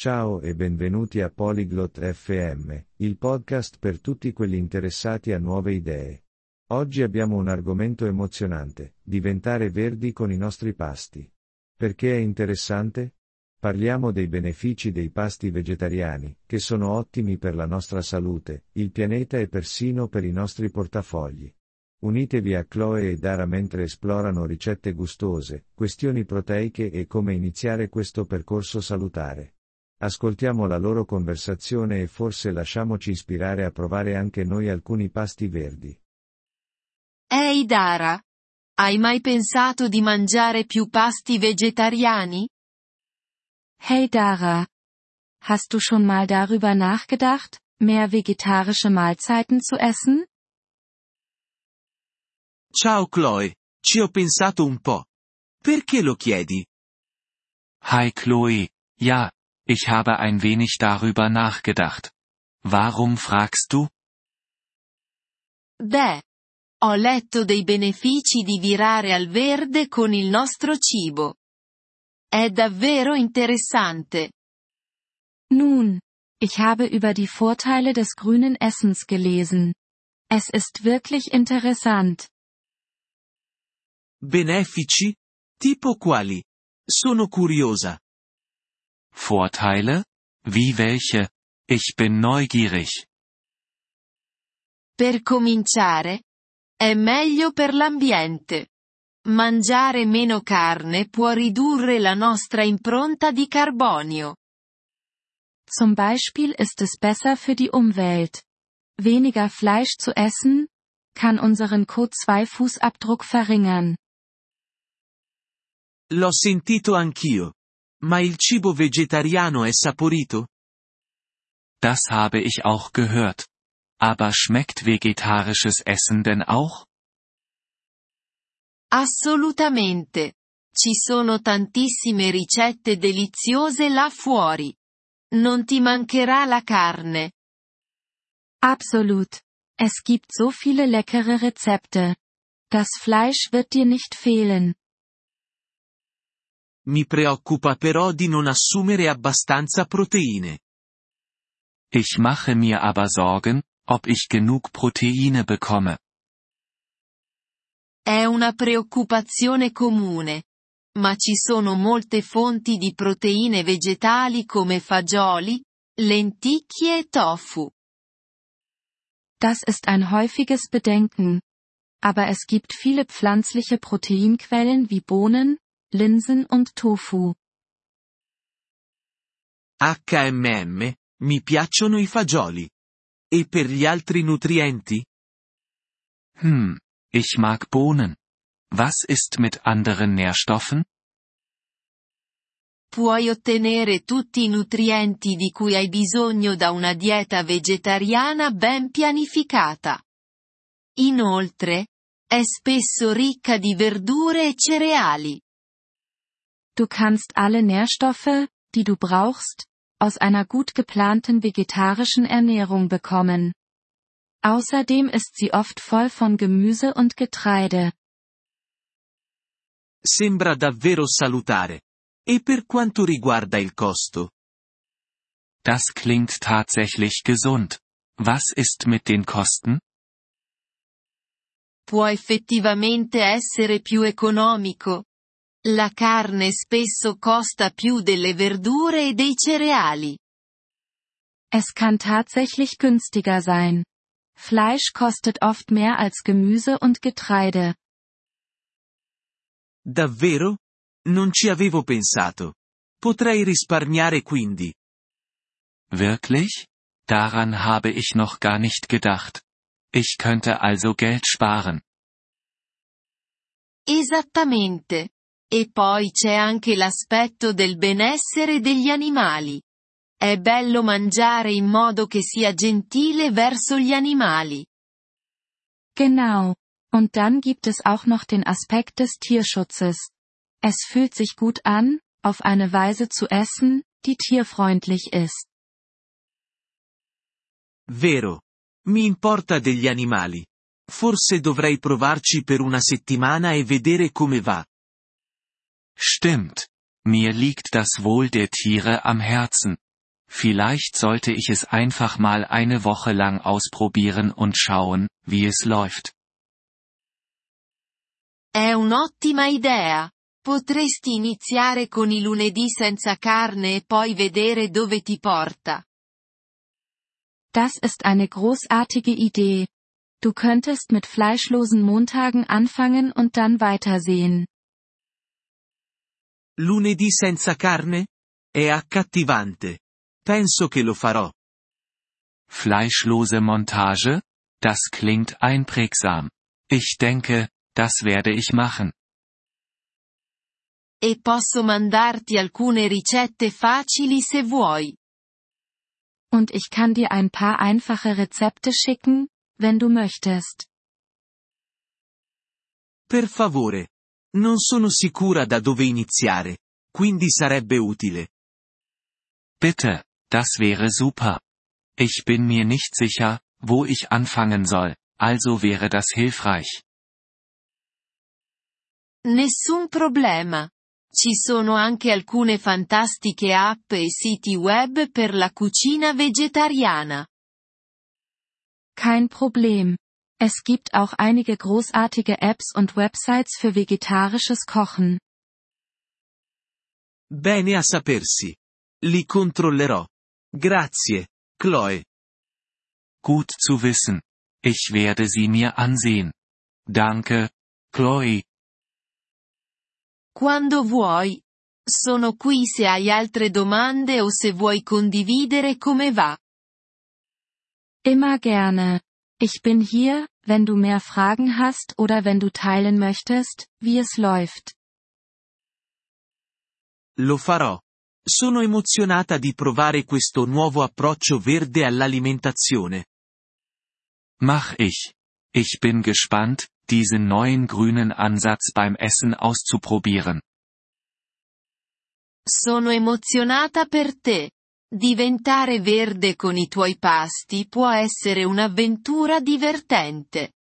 Ciao e benvenuti a Polyglot FM, il podcast per tutti quelli interessati a nuove idee. Oggi abbiamo un argomento emozionante, diventare verdi con i nostri pasti. Perché è interessante? Parliamo dei benefici dei pasti vegetariani, che sono ottimi per la nostra salute, il pianeta e persino per i nostri portafogli. Unitevi a Chloe e Dara mentre esplorano ricette gustose, questioni proteiche e come iniziare questo percorso salutare. Ascoltiamo la loro conversazione e forse lasciamoci ispirare a provare anche noi alcuni pasti verdi. Ehi Dara! Hai mai pensato di mangiare più pasti vegetariani? Hey Dara! Hast du schon mal darüber nachgedacht, mehr vegetarische Mahlzeiten zu essen? Ciao Chloe, ci ho pensato un po'. Perché lo chiedi? Hi Chloe, ja, ich habe ein wenig darüber nachgedacht. Warum fragst du? Beh, ho letto dei benefici di virare al verde con il nostro cibo. È davvero interessante. Nun, ich habe über die Vorteile des grünen Essens gelesen. Es ist wirklich interessant. Benefici? Tipo quali? Sono curiosa. Vorteile? Wie welche? Ich bin neugierig. Per cominciare, è meglio per l'ambiente. Mangiare meno carne può ridurre la nostra impronta di carbonio. Zum Beispiel ist es besser für die Umwelt. Weniger Fleisch zu essen, kann unseren CO2-Fußabdruck verringern. L'ho sentito anch'io. Ma il cibo vegetariano è saporito? Das habe ich auch gehört. Aber schmeckt vegetarisches Essen denn auch? Assolutamente. Ci sono tantissime ricette deliziose là fuori. Non ti mancherà la carne. Absolut. Es gibt so viele leckere Rezepte. Das Fleisch wird dir nicht fehlen. Mi preoccupa però di non assumere abbastanza proteine. Ich mache mir aber Sorgen, ob ich genug Proteine bekomme. È una preoccupazione comune. Ma ci sono molte fonti di proteine vegetali come fagioli, lenticchie e tofu. Das ist ein häufiges Bedenken. Aber es gibt viele pflanzliche Proteinquellen wie Bohnen, Linsen und Tofu. HMM, mi piacciono i fagioli. E per gli altri nutrienti? Hm, ich mag Bohnen. Was ist mit anderen Nährstoffen? Puoi ottenere tutti i nutrienti di cui hai bisogno da una dieta vegetariana ben pianificata. Inoltre, è spesso ricca di verdure e cereali. Du kannst alle Nährstoffe, die du brauchst, aus einer gut geplanten vegetarischen Ernährung bekommen. Außerdem ist sie oft voll von Gemüse und Getreide. Sembra davvero salutare. E per quanto riguarda il costo? Das klingt tatsächlich gesund. Was ist mit den Kosten? Può effettivamente essere più economico. La carne spesso costa più delle verdure e dei cereali. Es kann tatsächlich günstiger sein. Fleisch kostet oft mehr als Gemüse und Getreide. Davvero? Non ci avevo pensato. Potrei risparmiare quindi. Wirklich? Daran habe ich noch gar nicht gedacht. Ich könnte also Geld sparen. Esattamente. E poi c'è anche l'aspetto del benessere degli animali. È bello mangiare in modo che sia gentile verso gli animali. Genau. Und dann gibt es auch noch den Aspekt des Tierschutzes. Es fühlt sich gut an, auf eine Weise zu essen, die tierfreundlich ist. Vero. Mi importa degli animali. Forse dovrei provarci per una settimana e vedere come va. Stimmt. Mir liegt das Wohl der Tiere am Herzen. Vielleicht sollte ich es einfach mal eine Woche lang ausprobieren und schauen, wie es läuft. È un'ottima idea. Potresti iniziare con i lunedì senza carne e poi vedere dove ti porta. Das ist eine großartige Idee. Du könntest mit fleischlosen Montagen anfangen und dann weitersehen. Lunedì senza carne? È accattivante. Penso che lo farò. Fleischlose Montage? Das klingt einprägsam. Ich denke, das werde ich machen. E posso mandarti alcune ricette facili se vuoi. Und ich kann dir ein paar einfache Rezepte schicken, wenn du möchtest. Per favore. Non sono sicura da dove iniziare, quindi sarebbe utile. Bitte, das wäre super. Ich bin mir nicht sicher, wo ich anfangen soll, also wäre das hilfreich. Nessun problema. Ci sono anche alcune fantastiche app e siti web per la cucina vegetariana. Kein Problem. Es gibt auch einige großartige Apps und Websites für vegetarisches Kochen. Bene a sapersi. Li controllerò. Grazie, Chloe. Gut zu wissen. Ich werde sie mir ansehen. Danke, Chloe. Quando vuoi. Sono qui se hai altre domande o se vuoi condividere come va. Immer gerne. Ich bin hier, wenn du mehr Fragen hast oder wenn du teilen möchtest, wie es läuft. Lo farò. Sono emozionata di provare questo nuovo approccio verde all'alimentazione. Mach ich. Ich bin gespannt, diesen neuen grünen Ansatz beim Essen auszuprobieren. Sono emozionata per te. Diventare verde con i tuoi pasti può essere un'avventura divertente.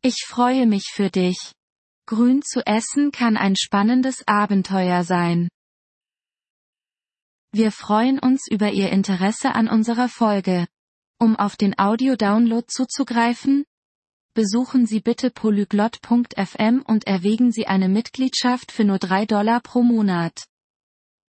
Ich freue mich für dich. Grün zu essen kann ein spannendes Abenteuer sein. Wir freuen uns über Ihr Interesse an unserer Folge. Um auf den Audio-Download zuzugreifen, besuchen Sie bitte polyglot.fm und erwägen Sie eine Mitgliedschaft für nur 3 Dollar pro Monat.